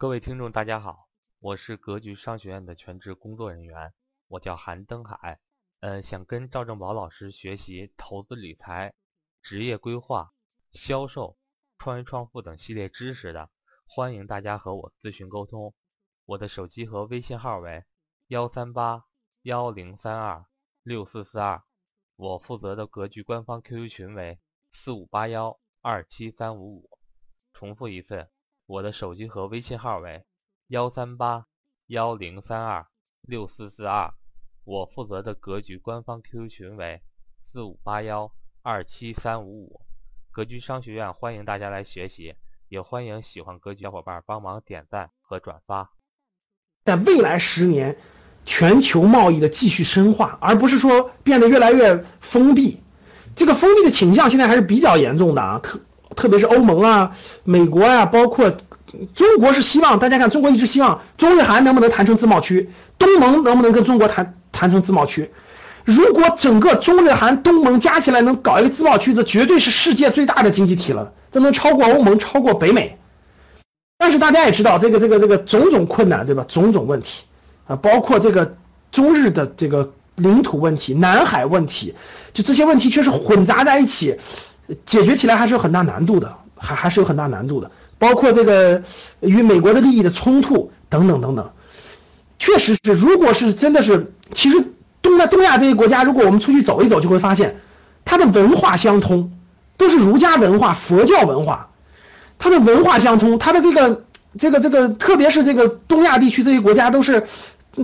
各位听众，大家好，我是格局商学院的全职工作人员，我叫韩登海。呃，想跟赵正宝老师学习投资理财、职业规划、销售、创业创富等系列知识的，欢迎大家和我咨询沟通。我的手机和微信号为幺三八幺零三二六四四二，我负责的格局官方 QQ 群为四五八幺二七三五五。重复一次，我的手机和微信号为幺三八幺零三二六四四二。我负责的格局官方 QQ 群为四五八幺二七三五五，格局商学院欢迎大家来学习，也欢迎喜欢格局小伙伴帮忙点赞和转发。在未来十年，全球贸易的继续深化，而不是说变得越来越封闭。这个封闭的倾向现在还是比较严重的啊，特特别是欧盟啊、美国啊，包括中国是希望大家看，中国一直希望中日韩能不能谈成自贸区，东盟能不能跟中国谈。谈成自贸区，如果整个中日韩东盟加起来能搞一个自贸区，这绝对是世界最大的经济体了，这能超过欧盟，超过北美。但是大家也知道，这个这个这个种种困难，对吧？种种问题啊，包括这个中日的这个领土问题、南海问题，就这些问题确实混杂在一起，解决起来还是有很大难度的，还还是有很大难度的。包括这个与美国的利益的冲突等等等等。确实是，如果是真的是，其实东在东亚这些国家，如果我们出去走一走，就会发现，它的文化相通，都是儒家文化、佛教文化，它的文化相通，它的这个这个这个，特别是这个东亚地区这些国家，都是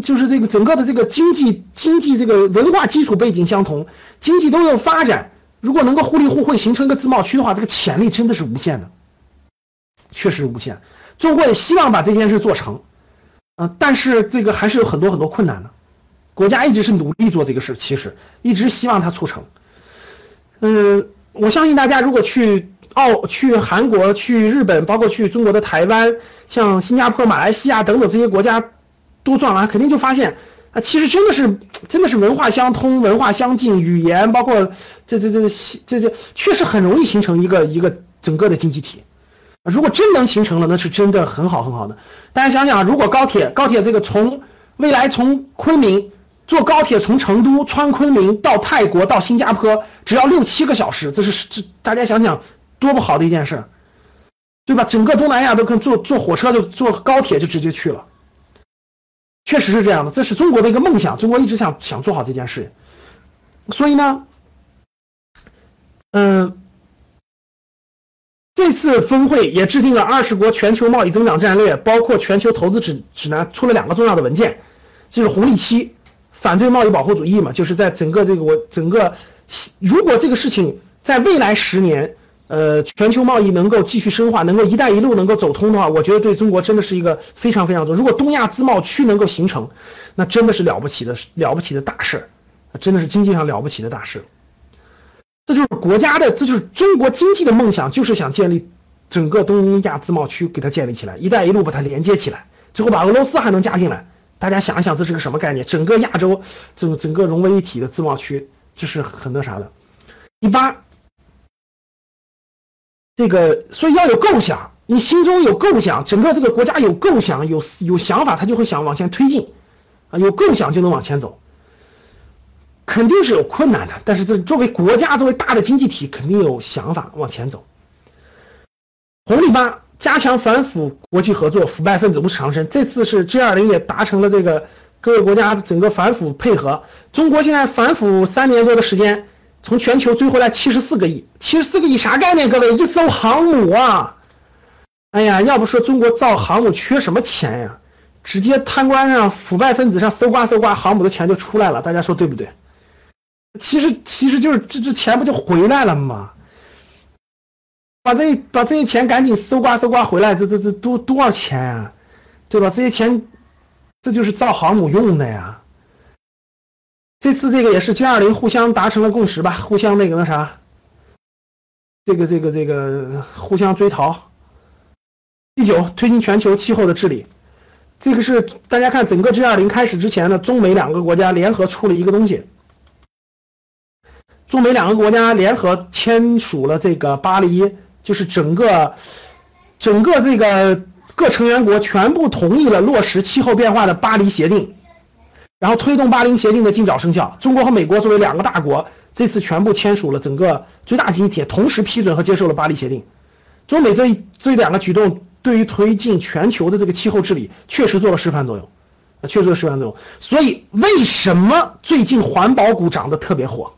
就是这个整个的这个经济经济这个文化基础背景相同，经济都有发展，如果能够互利互惠，形成一个自贸区的话，这个潜力真的是无限的，确实无限。中国也希望把这件事做成。嗯，但是这个还是有很多很多困难的，国家一直是努力做这个事，其实一直希望它促成。嗯，我相信大家如果去澳、去韩国、去日本，包括去中国的台湾、像新加坡、马来西亚等等这些国家，都转完，肯定就发现啊，其实真的是真的是文化相通、文化相近，语言包括这这这这这，确实很容易形成一个一个整个的经济体。如果真能形成了，那是真的很好很好的。大家想想，如果高铁高铁这个从未来从昆明坐高铁从成都穿昆明到泰国到新加坡只要六七个小时，这是这大家想想多不好的一件事，对吧？整个东南亚都跟坐坐火车就坐高铁就直接去了，确实是这样的，这是中国的一个梦想，中国一直想想做好这件事，所以呢，嗯。这次峰会也制定了二十国全球贸易增长战略，包括全球投资指指南，出了两个重要的文件，就是红利期，反对贸易保护主义嘛，就是在整个这个我整个，如果这个事情在未来十年，呃，全球贸易能够继续深化，能够“一带一路”能够走通的话，我觉得对中国真的是一个非常非常重要。如果东亚自贸区能够形成，那真的是了不起的了不起的大事真的是经济上了不起的大事。这就是国家的，这就是中国经济的梦想，就是想建立整个东亚自贸区，给它建立起来，一带一路把它连接起来，最后把俄罗斯还能加进来。大家想一想，这是个什么概念？整个亚洲，整整个融为一体的自贸区，这是很那啥的。第八，这个所以要有构想，你心中有构想，整个这个国家有构想，有有想法，他就会想往前推进，啊，有构想就能往前走。肯定是有困难的，但是这作为国家，作为大的经济体，肯定有想法往前走。红利八，加强反腐国际合作，腐败分子无耻长身。这次是 G 二零也达成了这个各个国家整个反腐配合。中国现在反腐三年多的时间，从全球追回来七十四个亿，七十四个亿啥概念？各位，一艘航母啊！哎呀，要不说中国造航母缺什么钱呀？直接贪官上、腐败分子上搜刮搜刮，航母的钱就出来了。大家说对不对？其实其实就是这这钱不就回来了吗？把这把这些钱赶紧搜刮搜刮回来，这这这多多少钱啊？对吧？这些钱这就是造航母用的呀。这次这个也是 G 二零互相达成了共识吧？互相那个那啥，这个这个这个互相追逃。第九，推进全球气候的治理。这个是大家看整个 G 二零开始之前呢，中美两个国家联合出了一个东西。中美两个国家联合签署了这个巴黎，就是整个整个这个各成员国全部同意了落实气候变化的巴黎协定，然后推动巴黎协定的尽早生效。中国和美国作为两个大国，这次全部签署了整个最大经济体，同时批准和接受了巴黎协定。中美这这两个举动，对于推进全球的这个气候治理，确实做了示范作用，确实做了示范作用。所以，为什么最近环保股涨得特别火？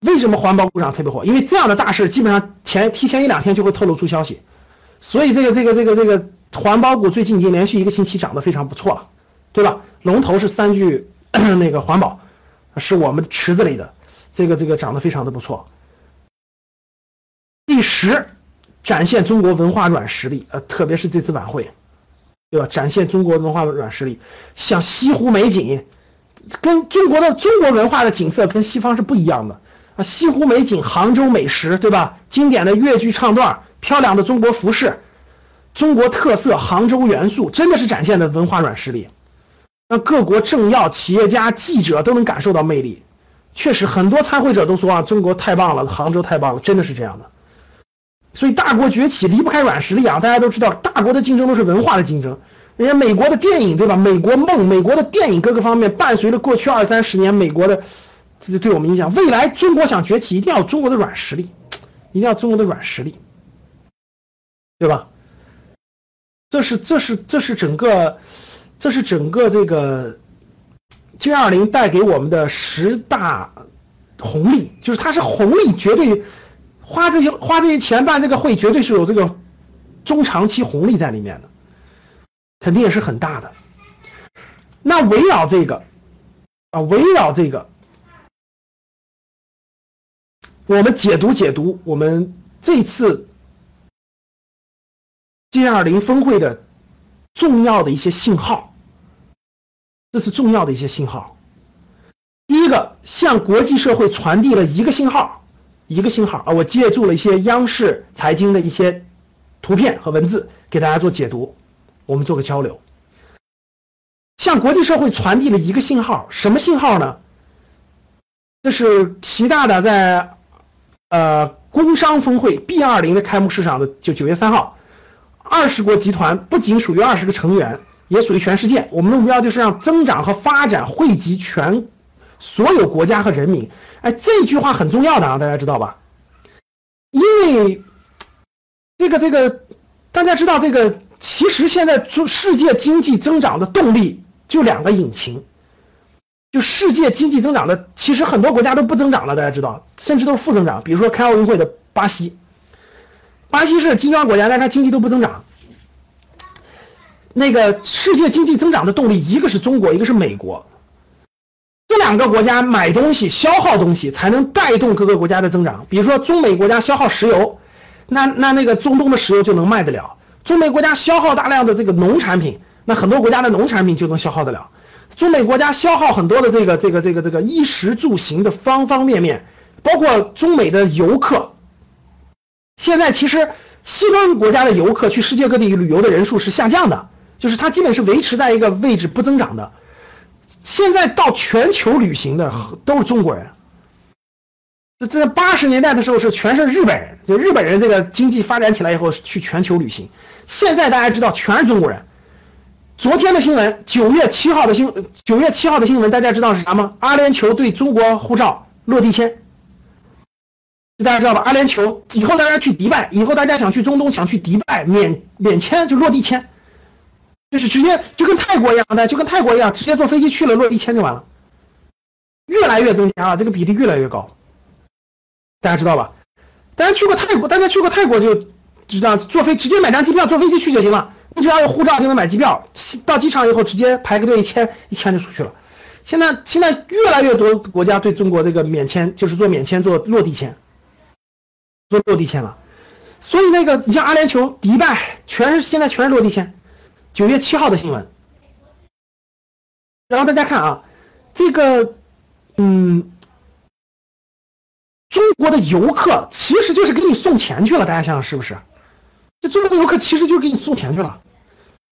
为什么环保股涨特别火？因为这样的大事基本上前提前一两天就会透露出消息，所以这个这个这个这个环保股最近已经连续一个星期涨得非常不错了，对吧？龙头是三聚 那个环保，是我们池子里的，这个这个涨得非常的不错。第十。展现中国文化软实力，呃，特别是这次晚会，对吧？展现中国文化软实力，像西湖美景，跟中国的中国文化的景色跟西方是不一样的啊。西湖美景、杭州美食，对吧？经典的越剧唱段，漂亮的中国服饰，中国特色杭州元素，真的是展现的文化软实力，让各国政要、企业家、记者都能感受到魅力。确实，很多参会者都说啊，中国太棒了，杭州太棒了，真的是这样的。所以大国崛起离不开软实力啊！大家都知道，大国的竞争都是文化的竞争。人家美国的电影，对吧？美国梦，美国的电影各个方面伴随着过去二三十年美国的，这对我们影响。未来中国想崛起，一定要中国的软实力，一定要中国的软实力，对吧？这是这是这是整个，这是整个这个 G 二零带给我们的十大红利，就是它是红利绝对。花这些花这些钱办这个会，绝对是有这个中长期红利在里面的，肯定也是很大的。那围绕这个啊，围绕这个，我们解读解读我们这次 G20 峰会的重要的一些信号，这是重要的一些信号。第一个，向国际社会传递了一个信号。一个信号啊，我借助了一些央视财经的一些图片和文字，给大家做解读，我们做个交流，向国际社会传递了一个信号，什么信号呢？这是习大大在呃工商峰会 B 二零的开幕式上的，就九月三号，二十国集团不仅属于二十个成员，也属于全世界。我们的目标就是让增长和发展惠及全。所有国家和人民，哎，这句话很重要的啊，大家知道吧？因为这个这个，大家知道这个，其实现在中世界经济增长的动力就两个引擎，就世界经济增长的，其实很多国家都不增长了，大家知道，甚至都是负增长。比如说开奥运会的巴西，巴西是金砖国家，但它经济都不增长。那个世界经济增长的动力，一个是中国，一个是美国。这两个国家买东西、消耗东西，才能带动各个国家的增长。比如说，中美国家消耗石油，那那那个中东的石油就能卖得了；中美国家消耗大量的这个农产品，那很多国家的农产品就能消耗得了。中美国家消耗很多的这个这个这个这个衣食住行的方方面面，包括中美的游客。现在其实西方国家的游客去世界各地旅游的人数是下降的，就是它基本是维持在一个位置不增长的。现在到全球旅行的都是中国人。这这八十年代的时候是全是日本人，就日本人这个经济发展起来以后去全球旅行。现在大家知道全是中国人。昨天的新闻，九月七号的新九月七号的新闻，大家知道是啥吗？阿联酋对中国护照落地签。大家知道吧？阿联酋以后大家去迪拜，以后大家想去中东想去迪拜免免签就落地签。就是直接就跟泰国一样的，就跟泰国一样，直接坐飞机去了，落一签就完了。越来越增加啊，这个比例越来越高，大家知道吧？大家去过泰国，大家去过泰国就知道，坐飞直接买张机票，坐飞机去就行了。你只要有护照就能买机票，到机场以后直接排个队一签，一签就出去了。现在现在越来越多国家对中国这个免签，就是做免签做落地签，做落地签了。所以那个你像阿联酋、迪拜，全是现在全是落地签。九月七号的新闻，然后大家看啊，这个，嗯，中国的游客其实就是给你送钱去了，大家想想是不是？这中国的游客其实就是给你送钱去了，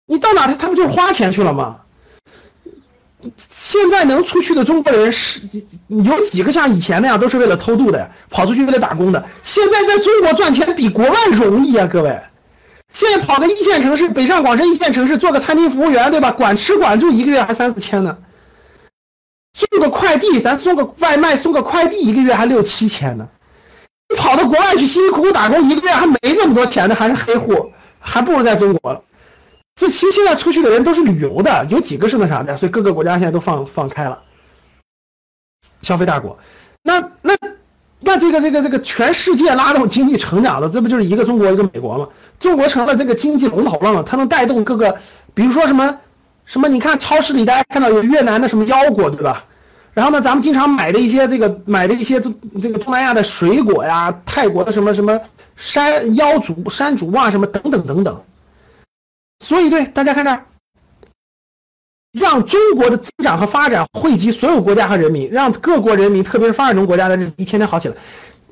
你到哪他他不就是花钱去了吗？现在能出去的中国人是有几个像以前那样都是为了偷渡的，跑出去为了打工的？现在在中国赚钱比国外容易啊，各位。现在跑个一线城市，北上广深一线城市做个餐厅服务员，对吧？管吃管住，一个月还三四千呢。送个快递，咱送个外卖，送个快递，一个月还六七千呢。你跑到国外去辛辛苦苦打工，一个月还没这么多钱呢，还是黑户，还不如在中国了。这其实现在出去的人都是旅游的，有几个是那啥的，所以各个国家现在都放放开了，消费大国。那那这个这个这个全世界拉动经济成长的，这不就是一个中国一个美国吗？中国成了这个经济龙头了嘛，它能带动各个，比如说什么什么，你看超市里大家看到有越南的什么腰果，对吧？然后呢，咱们经常买的一些这个买的一些这这个东南亚的水果呀，泰国的什么什么山腰竹、山竹啊，什么等等等等。所以，对大家看这儿，让中国的增长和发展惠及所有国家和人民，让各国人民，特别是发展中国家的日子一天天好起来。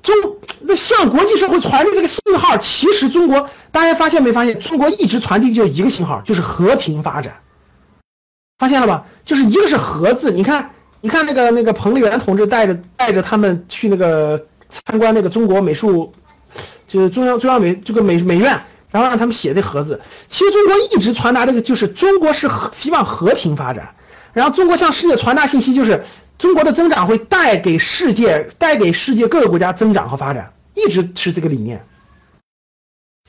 中那向国际社会传递这个信号，其实中国大家发现没发现？中国一直传递就一个信号，就是和平发展。发现了吧？就是一个是“和”字，你看。你看那个那个彭丽媛同志带着带着他们去那个参观那个中国美术，就是中央中央美这个美美院，然后让他们写这盒子。其实中国一直传达这个就是中国是希望和平发展，然后中国向世界传达信息就是中国的增长会带给世界带给世界各个国家增长和发展，一直是这个理念，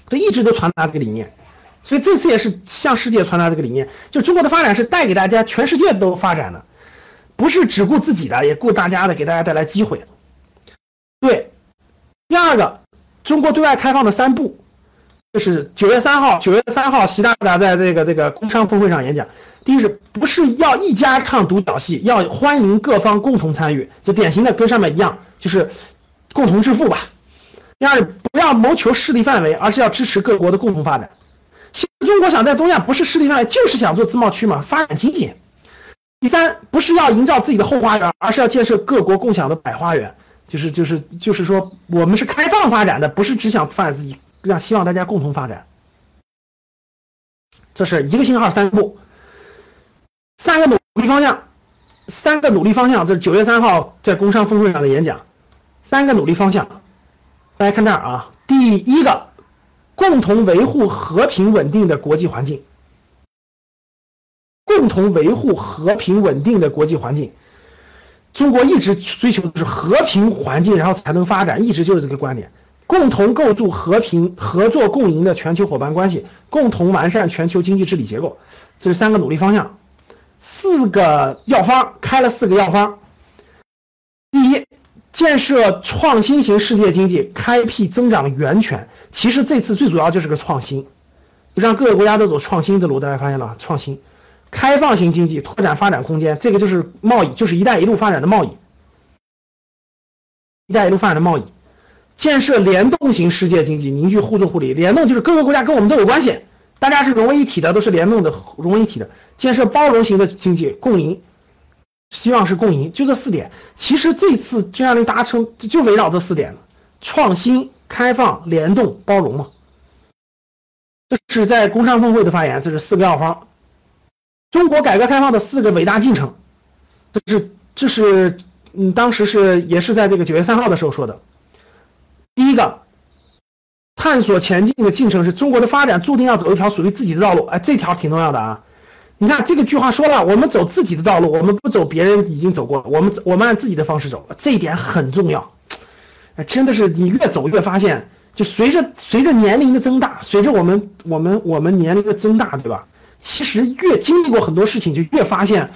他一直都传达这个理念，所以这次也是向世界传达这个理念，就中国的发展是带给大家全世界都发展的。不是只顾自己的，也顾大家的，给大家带来机会。对，第二个，中国对外开放的三步，就是九月三号，九月三号，习大大在这个这个工商峰会上演讲。第一是不是要一家唱独角戏，要欢迎各方共同参与，就典型的跟上面一样，就是共同致富吧。第二，不要谋求势力范围，而是要支持各国的共同发展。其实中国想在东亚不是势力范围，就是想做自贸区嘛，发展经济。第三，不是要营造自己的后花园，而是要建设各国共享的百花园。就是就是就是说，我们是开放发展的，不是只想发展自己，让希望大家共同发展。这是一个信号，三步，三个努力方向，三个努力方向。这是九月三号在工商峰会上的演讲，三个努力方向。大家看这儿啊，第一个，共同维护和平稳定的国际环境。共同维护和平稳定的国际环境，中国一直追求的是和平环境，然后才能发展，一直就是这个观点。共同构筑和平、合作共赢的全球伙伴关系，共同完善全球经济治理结构，这是三个努力方向，四个药方开了四个药方。第一，建设创新型世界经济，开辟增长源泉。其实这次最主要就是个创新，让各个国家都走创新的路。大家发现了创新。开放型经济拓展发展空间，这个就是贸易，就是“一带一路”发展的贸易。“一带一路”发展的贸易，建设联动型世界经济，凝聚互助互利。联动就是各个国家跟我们都有关系，大家是融为一体的，都是联动的，融为一体的。建设包容型的经济，共赢，希望是共赢，就这四点。其实这次这样的达成就围绕这四点了：创新、开放、联动、包容嘛。这是在工商峰会的发言，这是四个药方。中国改革开放的四个伟大进程，这是这是嗯，当时是也是在这个九月三号的时候说的。第一个，探索前进的进程是中国的发展注定要走一条属于自己的道路。哎，这条挺重要的啊！你看这个句话说了，我们走自己的道路，我们不走别人已经走过，我们我们按自己的方式走，这一点很重要。哎，真的是你越走越发现，就随着随着年龄的增大，随着我们我们我们年龄的增大，对吧？其实越经历过很多事情，就越发现，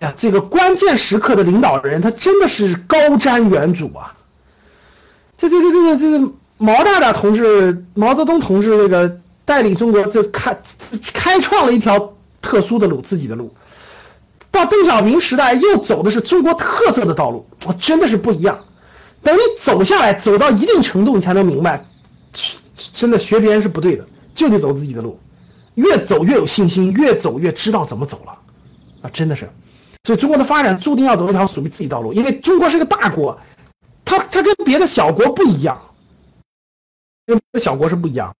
呀，这个关键时刻的领导人，他真的是高瞻远瞩啊！这这这这这这毛大大同志、毛泽东同志这个带领中国，这开开创了一条特殊的路，自己的路。到邓小平时代，又走的是中国特色的道路，真的是不一样。等你走下来，走到一定程度，你才能明白，真的学别人是不对的，就得走自己的路。越走越有信心，越走越知道怎么走了，啊，真的是，所以中国的发展注定要走一条属于自己道路，因为中国是个大国，它它跟别的小国不一样，跟别的小国是不一样，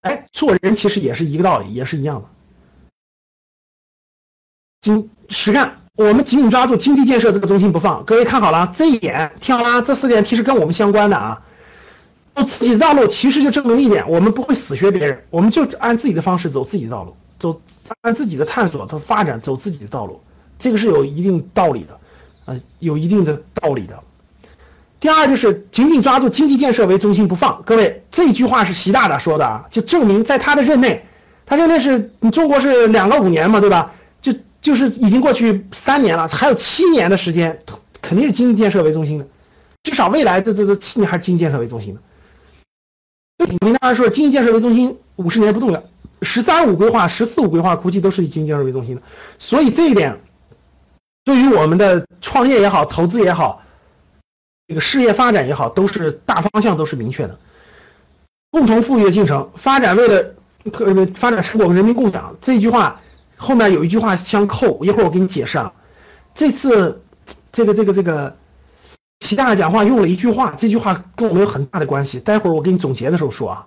哎，做人其实也是一个道理，也是一样的。紧实干，我们紧紧抓住经济建设这个中心不放。各位看好了，这一点听好了，这四点其实跟我们相关的啊。走自己的道路，其实就证明一点，我们不会死学别人，我们就按自己的方式走自己的道路，走按自己的探索和发展走自己的道路，这个是有一定道理的，呃，有一定的道理的。第二就是紧紧抓住经济建设为中心不放，各位这句话是习大大说的啊，就证明在他的任内，他任内是你中国是两个五年嘛，对吧？就就是已经过去三年了，还有七年的时间，肯定是经济建设为中心的，至少未来这这这七年还是经济建设为中心的。我跟大家说，经济建设为中心，五十年不动摇。十三五规划、十四五规划估计都是以经济建设为中心的。所以这一点，对于我们的创业也好、投资也好、这个事业发展也好，都是大方向都是明确的。共同富裕的进程，发展为了呃发展成果和人民共享。这句话后面有一句话相扣，一会儿我给你解释啊。这次这个这个这个。习大大讲话用了一句话，这句话跟我们有很大的关系。待会儿我给你总结的时候说啊。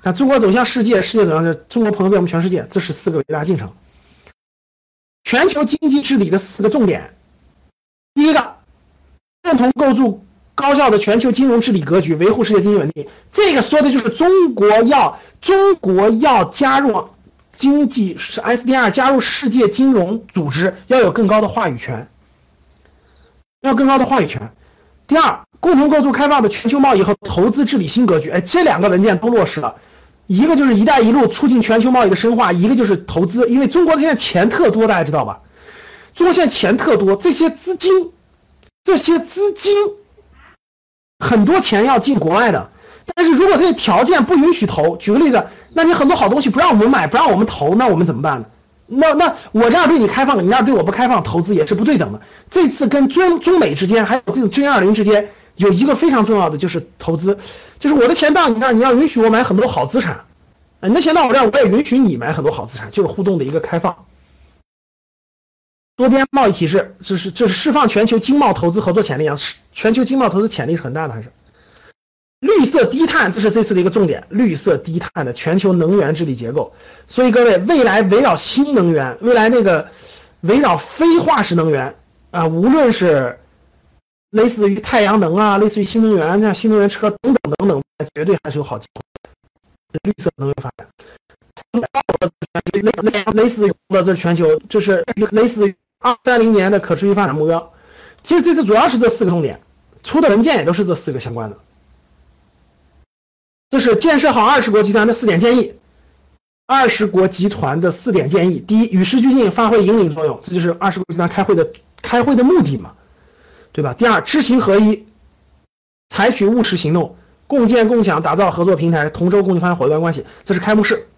看中国走向世界，世界走向中国，朋友变我们全世界，这是四个伟大进程。全球经济治理的四个重点，第一个，共同构筑高效的全球金融治理格局，维护世界经济稳定。这个说的就是中国要中国要加入经济是 SDR，加入世界金融组织，要有更高的话语权，要更高的话语权。第二，共同构筑开放的全球贸易和投资治理新格局。哎，这两个文件都落实了，一个就是“一带一路”促进全球贸易的深化，一个就是投资。因为中国现在钱特多，大家知道吧？中国现在钱特多，这些资金，这些资金，很多钱要进国外的。但是如果这些条件不允许投，举个例子，那你很多好东西不让我们买，不让我们投，那我们怎么办呢？那那我这样对你开放，你那样对我不开放，投资也是不对等的。这次跟中中美之间，还有这种 G 二零之间，有一个非常重要的就是投资，就是我的钱到你那儿，你要允许我买很多好资产，你的钱到我这儿，我也允许你买很多好资产，就是互动的一个开放。多边贸易体制，这是这是释放全球经贸投资合作潜力啊，全球经贸投资潜力是很大的，还是？绿色低碳，这是这次的一个重点。绿色低碳的全球能源治理结构，所以各位，未来围绕新能源，未来那个围绕非化石能源啊，无论是类似于太阳能啊，类似于新能源像新能源车等等等等，绝对还是有好机会。绿色能源发展，类类似于的这全球，这是类似于二三零年的可持续发展目标。其实这次主要是这四个重点，出的文件也都是这四个相关的。这是建设好二十国集团的四点建议，二十国集团的四点建议：第一，与时俱进，发挥引领作用，这就是二十国集团开会的开会的目的嘛，对吧？第二，知行合一，采取务实行动，共建共享，打造合作平台，同舟共济，发展伙伴关系，这是开幕式。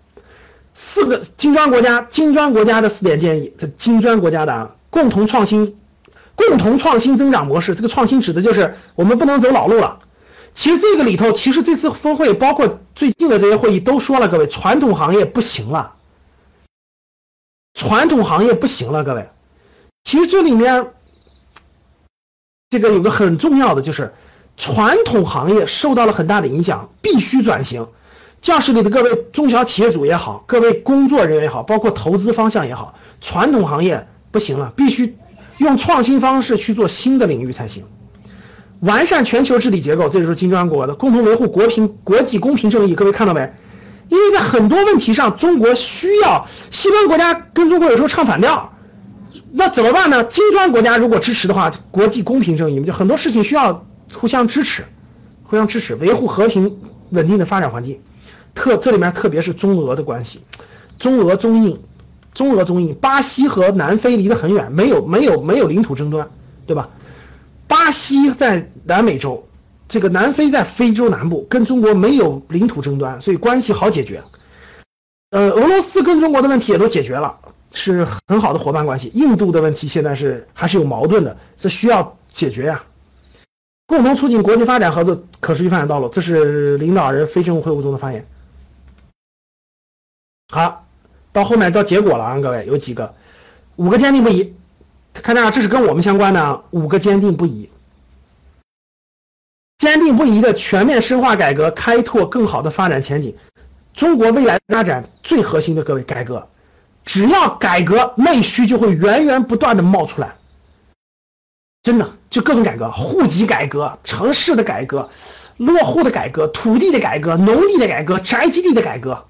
四个金砖国家，金砖国家的四点建议，这金砖国家的啊，共同创新，共同创新增长模式，这个创新指的就是我们不能走老路了。其实这个里头，其实这次峰会包括最近的这些会议都说了，各位，传统行业不行了，传统行业不行了，各位。其实这里面，这个有个很重要的就是，传统行业受到了很大的影响，必须转型。教室里的各位中小企业主也好，各位工作人员也好，包括投资方向也好，传统行业不行了，必须用创新方式去做新的领域才行。完善全球治理结构，这就是金砖国的共同维护国平国际公平正义。各位看到没？因为在很多问题上，中国需要西方国家跟中国有时候唱反调，那怎么办呢？金砖国家如果支持的话，国际公平正义就很多事情需要互相支持，互相支持，维护和平稳定的发展环境。特这里面特别是中俄的关系，中俄中印，中俄中印，巴西和南非离得很远，没有没有没有领土争端，对吧？巴西在南美洲，这个南非在非洲南部，跟中国没有领土争端，所以关系好解决。呃，俄罗斯跟中国的问题也都解决了，是很好的伙伴关系。印度的问题现在是还是有矛盾的，这需要解决呀。共同促进国际发展合作可持续发展道路，这是领导人非政府会晤中的发言。好，到后面到结果了啊，各位有几个，五个坚定不移。看这这是跟我们相关的五个坚定不移，坚定不移的全面深化改革，开拓更好的发展前景。中国未来发展最核心的各位改革，只要改革，内需就会源源不断的冒出来。真的，就各种改革，户籍改革、城市的改革，落户的改革、土地的改革、农地的改革、宅基地的改革，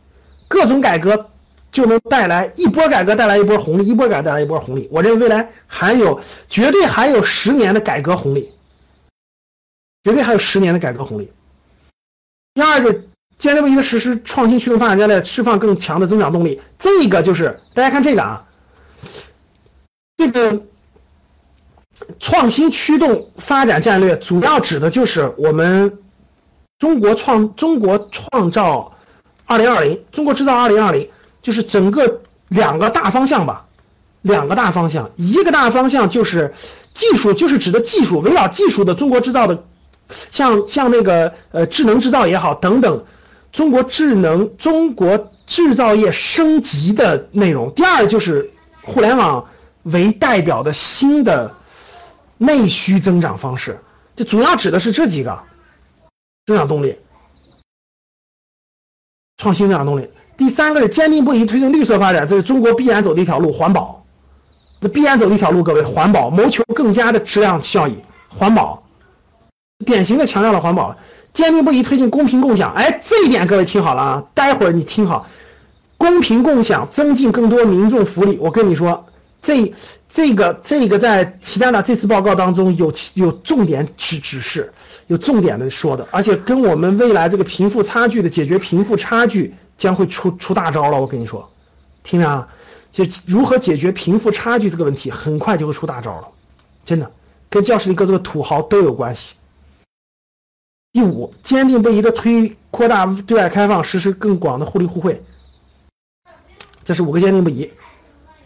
各种改革就能带来一波改革，带来一波红利，一波改革带来一波红利。我认为未来还有绝对还有十年的改革红利，绝对还有十年的改革红利。第二个，坚定不移的实施创新驱动发展战略，释放更强的增长动力。这个就是大家看这个啊，这个。创新驱动发展战略主要指的就是我们中国创中国创造二零二零，中国制造二零二零，就是整个两个大方向吧，两个大方向，一个大方向就是技术，就是指的技术，围绕技术的中国制造的，像像那个呃智能制造也好等等，中国智能中国制造业升级的内容。第二就是互联网为代表的新的。内需增长方式，这主要指的是这几个增长动力，创新增长动力。第三个是坚定不移推进绿色发展，这是中国必然走的一条路，环保。这必然走的一条路，各位，环保，谋求更加的质量效益，环保，典型的强调了环保。坚定不移推进公平共享，哎，这一点各位听好了啊，待会儿你听好，公平共享，增进更多民众福利。我跟你说，这。这个这个在其他的这次报告当中有有重点指指示，有重点的说的，而且跟我们未来这个贫富差距的解决贫富差距将会出出大招了。我跟你说，听着啊，就如何解决贫富差距这个问题，很快就会出大招了，真的，跟教室里各这个土豪都有关系。第五，坚定不移的推扩大对外开放，实施更广的互利互惠，这是五个坚定不移，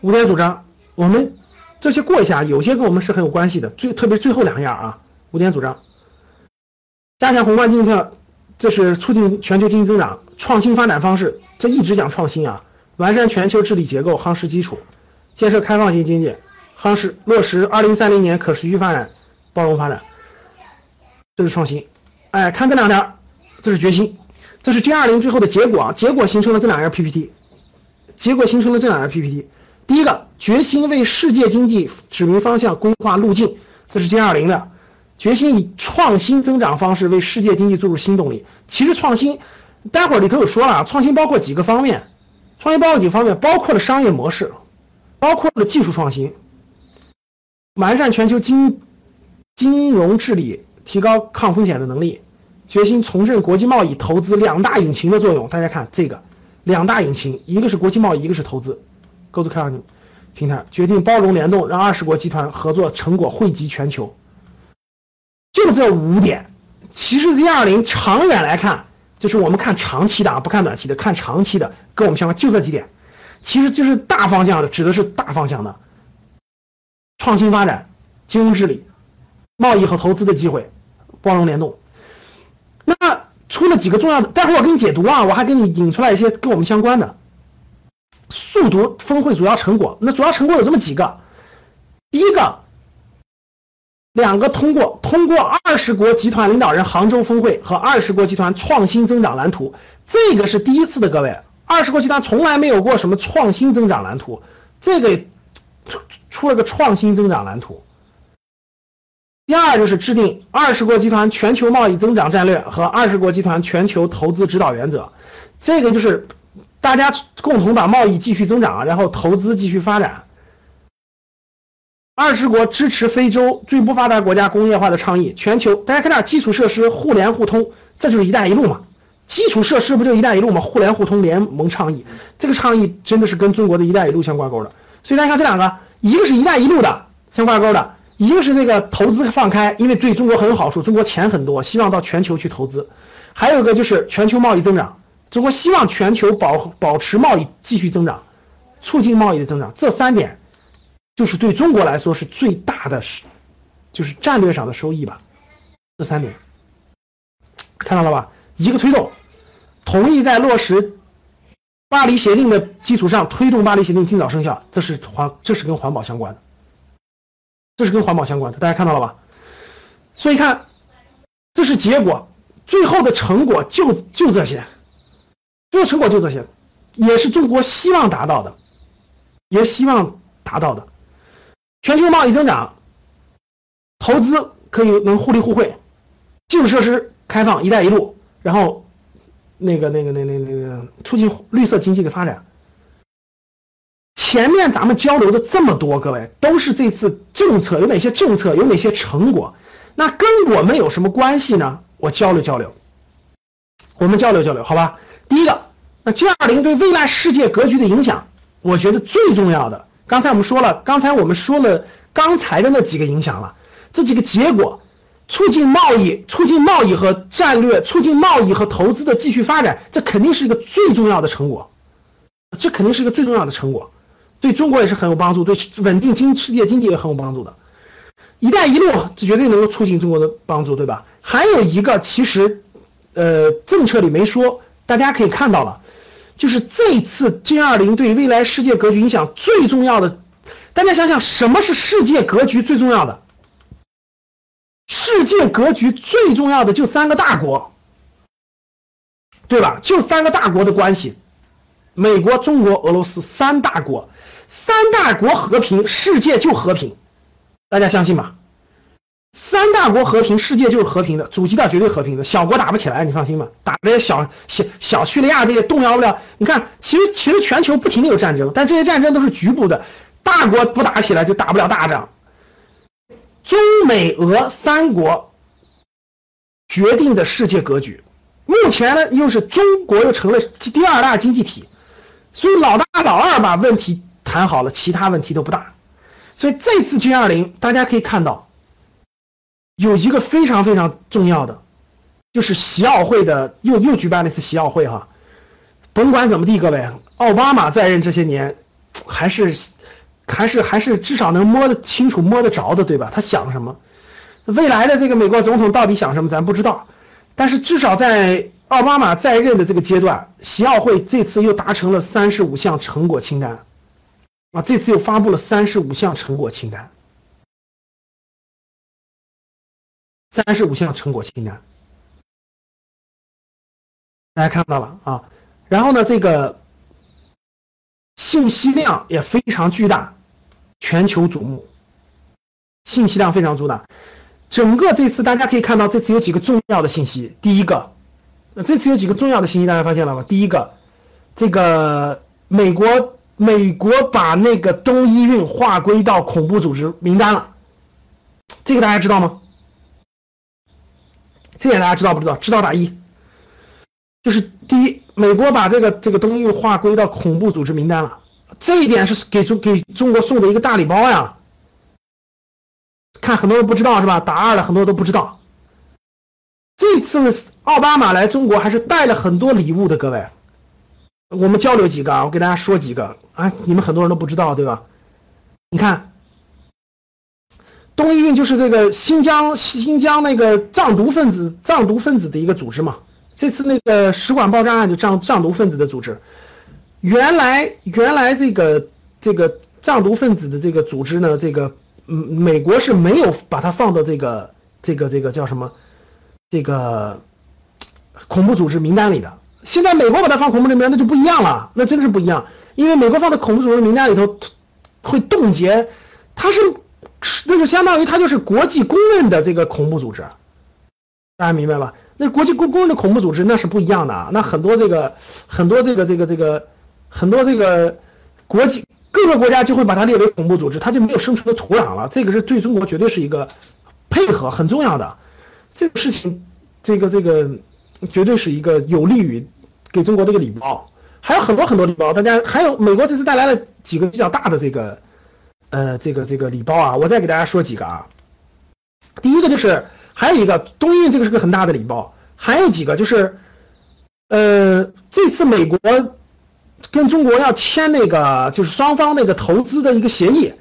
五点主张，我们。这些过一下，有些跟我们是很有关系的。最特别最后两样啊，五点主张：加强宏观经济，这是促进全球经济增长；创新发展方式，这一直讲创新啊；完善全球治理结构，夯实基础；建设开放型经济，夯实落实二零三零年可持续发展、包容发展。这是创新。哎，看这两条，这是决心，这是 G 二零最后的结果，结果形成了这两页 PPT，结果形成了这两页 PPT。第一个决心为世界经济指明方向、规划路径，这是 G 二零的决心以创新增长方式为世界经济注入新动力。其实创新，待会儿里头有说了，创新包括几个方面，创新包括几个方面，包括了商业模式，包括了技术创新，完善全球金金融治理，提高抗风险的能力，决心重振国际贸易投资两大引擎的作用。大家看这个两大引擎，一个是国际贸易，一个是投资。构筑开放平台，决定包容联动，让二十国集团合作成果惠及全球。就这五点，其实 Z 二零长远来看，就是我们看长期的啊，不看短期的，看长期的跟我们相关，就这几点，其实就是大方向的，指的是大方向的创新发展、金融治理、贸易和投资的机会、包容联动。那出了几个重要的，待会儿我给你解读啊，我还给你引出来一些跟我们相关的。速读峰会主要成果，那主要成果有这么几个。第一个，两个通过通过二十国集团领导人杭州峰会和二十国集团创新增长蓝图，这个是第一次的，各位，二十国集团从来没有过什么创新增长蓝图，这个出了个创新增长蓝图。第二就是制定二十国集团全球贸易增长战略和二十国集团全球投资指导原则，这个就是。大家共同把贸易继续增长，然后投资继续发展。二十国支持非洲最不发达国家工业化的倡议，全球大家看这基础设施互联互通，这就是“一带一路”嘛。基础设施不就“一带一路”嘛？互联互通联盟倡议，这个倡议真的是跟中国的一带一路相挂钩的。所以大家看这两个，一个是一带一路的相挂钩的，一个是这个投资放开，因为对中国很有好处，中国钱很多，希望到全球去投资。还有一个就是全球贸易增长。中国希望全球保保持贸易继续增长，促进贸易的增长，这三点就是对中国来说是最大的，是就是战略上的收益吧。这三点看到了吧？一个推动，同意在落实巴黎协定的基础上推动巴黎协定尽早生效，这是环这是跟环保相关的，这是跟环保相关的，大家看到了吧？所以看，这是结果，最后的成果就就这些。最后成果就这些，也是中国希望达到的，也希望达到的。全球贸易增长，投资可以能互利互惠，基础设施开放“一带一路”，然后那个那个那那那个促进绿色经济的发展。前面咱们交流的这么多，各位都是这次政策有哪些政策，有哪些成果？那跟我们有什么关系呢？我交流交流，我们交流交流，好吧？第一个，那 G20 对未来世界格局的影响，我觉得最重要的，刚才我们说了，刚才我们说了刚才的那几个影响了，这几个结果，促进贸易、促进贸易和战略、促进贸易和投资的继续发展，这肯定是一个最重要的成果，这肯定是一个最重要的成果。对中国也是很有帮助，对稳定经世界经济也很有帮助的。一带一路这绝对能够促进中国的帮助，对吧？还有一个，其实，呃，政策里没说，大家可以看到了，就是这次 G20 对未来世界格局影响最重要的。大家想想，什么是世界格局最重要的？世界格局最重要的就三个大国，对吧？就三个大国的关系，美国、中国、俄罗斯三大国。三大国和平，世界就和平，大家相信吗？三大国和平，世界就是和平的，主基调绝对和平的，小国打不起来，你放心吧。打这些小小小叙利亚这些动摇不了。你看，其实其实全球不停的有战争，但这些战争都是局部的，大国不打起来就打不了大仗。中美俄三国决定的世界格局，目前呢又是中国又成了第二大经济体，所以老大老二把问题。谈好了，其他问题都不大，所以这次 G20 大家可以看到，有一个非常非常重要的，就是习奥会的又又举办了一次习奥会哈。甭管怎么地，各位，奥巴马在任这些年，还是还是还是至少能摸得清楚、摸得着的，对吧？他想什么？未来的这个美国总统到底想什么，咱不知道。但是至少在奥巴马在任的这个阶段，习奥会这次又达成了三十五项成果清单。啊，这次又发布了三十五项成果清单，三十五项成果清单，大家看到了啊。然后呢，这个信息量也非常巨大，全球瞩目，信息量非常巨大。整个这次大家可以看到，这次有几个重要的信息。第一个，那这次有几个重要的信息，大家发现了吗？第一个，这个美国。美国把那个东伊运划归到恐怖组织名单了，这个大家知道吗？这点大家知道不知道？知道打一。就是第一，美国把这个这个东伊运划归到恐怖组织名单了，这一点是给中给中国送的一个大礼包呀。看很多人不知道是吧？打二的，很多人都不知道。这次奥巴马来中国还是带了很多礼物的，各位。我们交流几个啊，我给大家说几个啊，你们很多人都不知道对吧？你看，东伊运就是这个新疆新疆那个藏毒分子藏毒分子的一个组织嘛。这次那个使馆爆炸案就藏藏毒分子的组织，原来原来这个这个藏毒分子的这个组织呢，这个嗯美国是没有把它放到这个这个这个叫什么这个恐怖组织名单里的。现在美国把它放恐怖名单，那就不一样了，那真的是不一样。因为美国放在恐怖组织名单里头，会冻结，它是，那就相当于它就是国际公认的这个恐怖组织，大家明白吧？那国际公公认的恐怖组织那是不一样的啊。那很多这个很多这个这个这个很多这个国际各个国家就会把它列为恐怖组织，它就没有生存的土壤了。这个是对中国绝对是一个配合很重要的这个事情，这个这个。绝对是一个有利于给中国这个礼包，还有很多很多礼包。大家还有美国这次带来了几个比较大的这个，呃，这个这个礼包啊，我再给大家说几个啊。第一个就是还有一个东印，这个是个很大的礼包。还有几个就是，呃，这次美国跟中国要签那个就是双方那个投资的一个协议，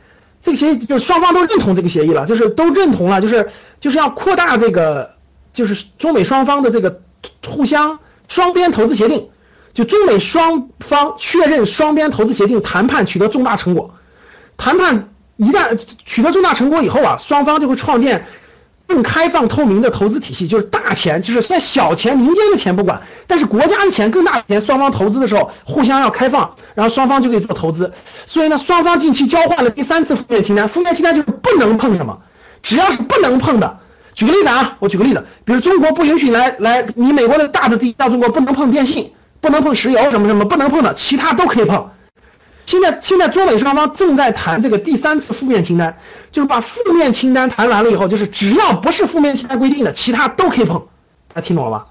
这个协议就双方都认同这个协议了，就是都认同了，就是就是要扩大这个就是中美双方的这个。互相双边投资协定，就中美双方确认双边投资协定谈判取得重大成果。谈判一旦取得重大成果以后啊，双方就会创建更开放透明的投资体系。就是大钱，就是现在小钱、民间的钱不管，但是国家的钱、更大的钱，双方投资的时候互相要开放，然后双方就可以做投资。所以呢，双方近期交换了第三次负面清单。负面清单就是不能碰什么，只要是不能碰的。举个例子啊，我举个例子，比如中国不允许来来，你美国的大的地到中国不能碰电信，不能碰石油什么什么，不能碰的，其他都可以碰。现在现在中美双方正在谈这个第三次负面清单，就是把负面清单谈完了以后，就是只要不是负面清单规定的，其他都可以碰。大家听懂了吧？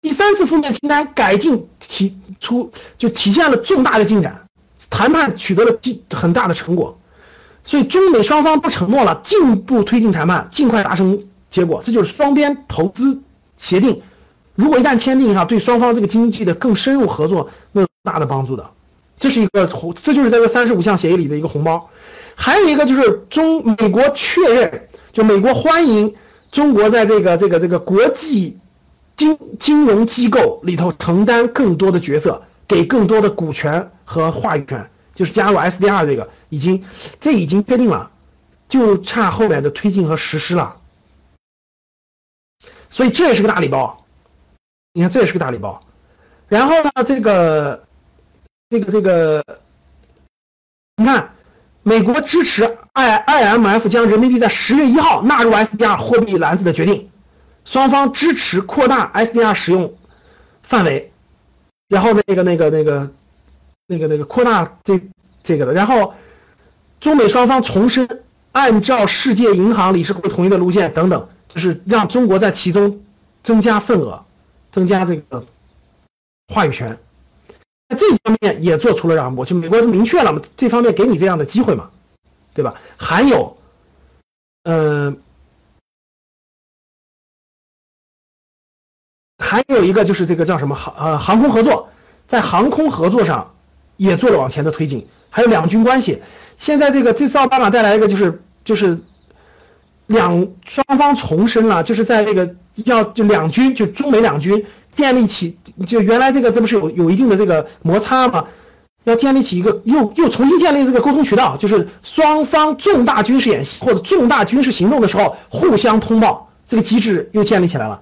第三次负面清单改进提出就体现了重大的进展，谈判取得了进很大的成果，所以中美双方不承诺了，进一步推进谈判，尽快达成结果，这就是双边投资协定。如果一旦签订哈，对双方这个经济的更深入合作那有大的帮助的。这是一个红，这就是在这三十五项协议里的一个红包。还有一个就是中美国确认，就美国欢迎中国在这个这个这个国际。金金融机构里头承担更多的角色，给更多的股权和话语权，就是加入 SDR 这个已经这已经确定了，就差后面的推进和实施了。所以这也是个大礼包，你看这也是个大礼包。然后呢，这个这个这个，你看，美国支持 I IMF 将人民币在十月一号纳入 SDR 货币篮子的决定。双方支持扩大 SDR 使用范围，然后那个那个那个那个那个扩大这这个的，然后中美双方重申按照世界银行理事会统一的路线等等，就是让中国在其中增加份额，增加这个话语权，在这方面也做出了让步，就美国明确了嘛，这方面给你这样的机会嘛，对吧？还有，嗯。还有一个就是这个叫什么航呃航空合作，在航空合作上也做了往前的推进，还有两军关系。现在这个这次奥巴马带来一个就是就是两双方重申了，就是在这个要就两军就中美两军建立起就原来这个这不是有有一定的这个摩擦吗？要建立起一个又又重新建立这个沟通渠道，就是双方重大军事演习或者重大军事行动的时候互相通报，这个机制又建立起来了。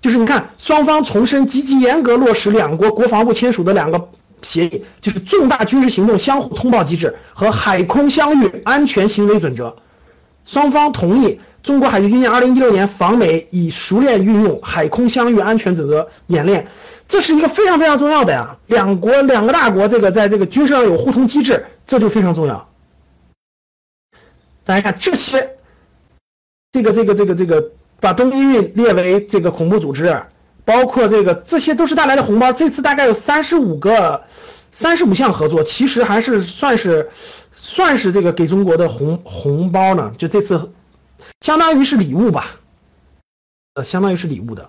就是你看，双方重申积极严格落实两国国防部签署的两个协议，就是重大军事行动相互通报机制和海空相遇安全行为准则。双方同意中国海军军舰2016年访美，以熟练运用海空相遇安全准则演练，这是一个非常非常重要的呀。两国两个大国这个在这个军事上有互通机制，这就非常重要。大家看这些，这个这个这个这个。把东伊运列为这个恐怖组织，包括这个，这些都是带来的红包。这次大概有三十五个、三十五项合作，其实还是算是算是这个给中国的红红包呢。就这次，相当于是礼物吧，呃，相当于是礼物的。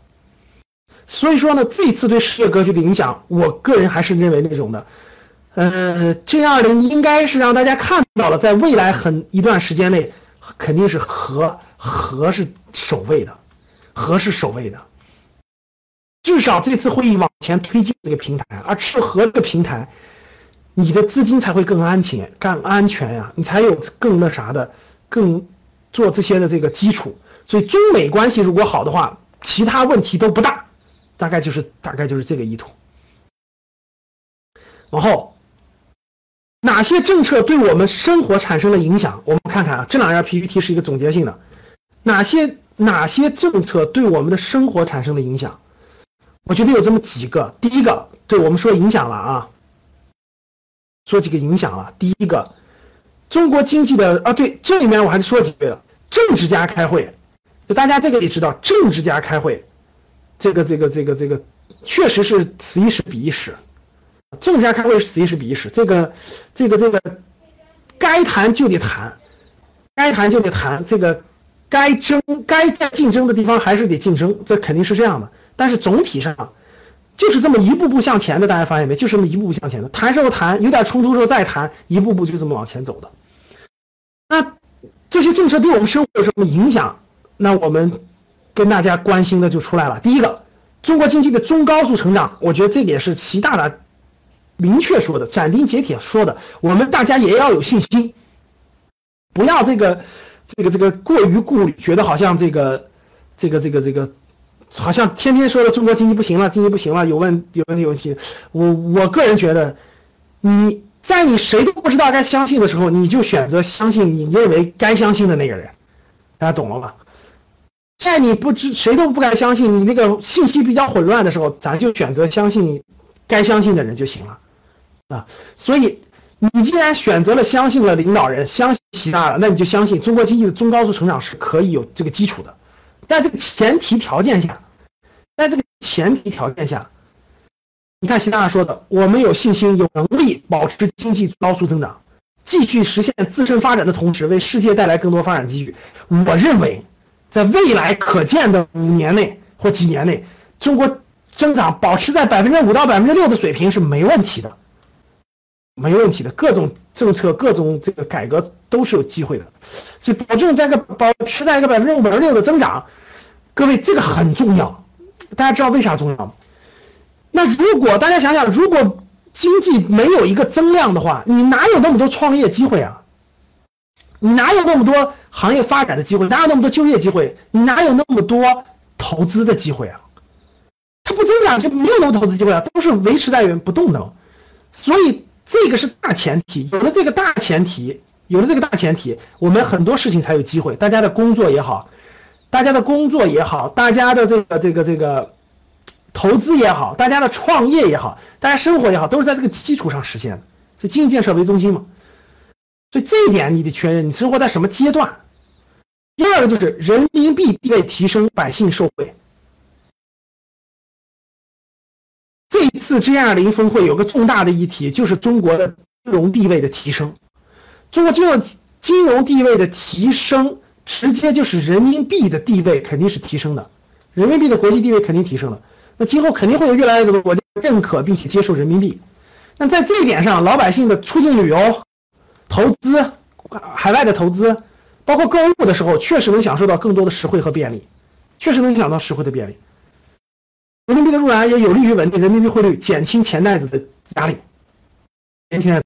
所以说呢，这次对世界格局的影响，我个人还是认为那种的，呃，G 二零应该是让大家看到了，在未来很一段时间内，肯定是和。和是首位的，和是首位的，至少这次会议往前推进这个平台，而吃和这个平台，你的资金才会更安全、更安全呀，你才有更那啥的，更做这些的这个基础。所以中美关系如果好的话，其他问题都不大，大概就是大概就是这个意图。往后，哪些政策对我们生活产生了影响？我们看看啊，这两页 PPT 是一个总结性的。哪些哪些政策对我们的生活产生了影响？我觉得有这么几个。第一个，对我们说影响了啊，说几个影响啊。第一个，中国经济的啊，对，这里面我还是说几个。政治家开会，就大家这个也知道，政治家开会，这个这个这个这个，确实是此一时彼一时。政治家开会是此一时彼一时，这个这个这个，该谈就得谈，该谈就得谈，这个。该争、该在竞争的地方还是得竞争，这肯定是这样的。但是总体上，就是这么一步步向前的。大家发现没？就是这么一步步向前的。谈时候谈，有点冲突时候再谈，一步步就这么往前走的。那这些政策对我们生活有什么影响？那我们跟大家关心的就出来了。第一个，中国经济的中高速成长，我觉得这个也是习大大明确说的，斩钉截铁说的。我们大家也要有信心，不要这个。这个这个过于顾虑，觉得好像这个，这个这个这个，好像天天说的中国经济不行了，经济不行了，有问有问题有问题。我我个人觉得，你在你谁都不知道该相信的时候，你就选择相信你认为该相信的那个人，大家懂了吧？在你不知谁都不敢相信，你那个信息比较混乱的时候，咱就选择相信该相信的人就行了啊。所以你既然选择了相信了领导人，相信习大了，那你就相信中国经济的中高速成长是可以有这个基础的。在这个前提条件下，在这个前提条件下，你看习大大说的，我们有信心、有能力保持经济高速增长，继续实现自身发展的同时，为世界带来更多发展机遇。我认为。在未来可见的五年内或几年内，中国增长保持在百分之五到百分之六的水平是没问题的，没问题的。各种政策、各种这个改革都是有机会的，所以保证这个保持在一个百分之五、百分之六的增长，各位这个很重要。大家知道为啥重要吗？那如果大家想想，如果经济没有一个增量的话，你哪有那么多创业机会啊？你哪有那么多？行业发展的机会哪有那么多就业机会？你哪有那么多投资的机会啊？它不增长就没有那么多投资机会啊，都是维持在原不动的。所以这个是大前提，有了这个大前提，有了这个大前提，我们很多事情才有机会。大家的工作也好，大家的工作也好，大家的这个这个这个投资也好，大家的创业也好，大家生活也好，都是在这个基础上实现的。就经济建设为中心嘛。所以这一点你得确认，你生活在什么阶段。第二个就是人民币地位提升，百姓受惠。这一次 G20 峰会有个重大的议题，就是中国的金融地位的提升。中国金融金融地位的提升，直接就是人民币的地位肯定是提升的，人民币的国际地位肯定提升了。那今后肯定会有越来越多的国家认可并且接受人民币。那在这一点上，老百姓的出境旅游。投资，海外的投资，包括购物的时候，确实能享受到更多的实惠和便利，确实能享受到实惠的便利。人民币的入篮也有利于稳定人民币汇率，减轻钱袋子的压力。年轻人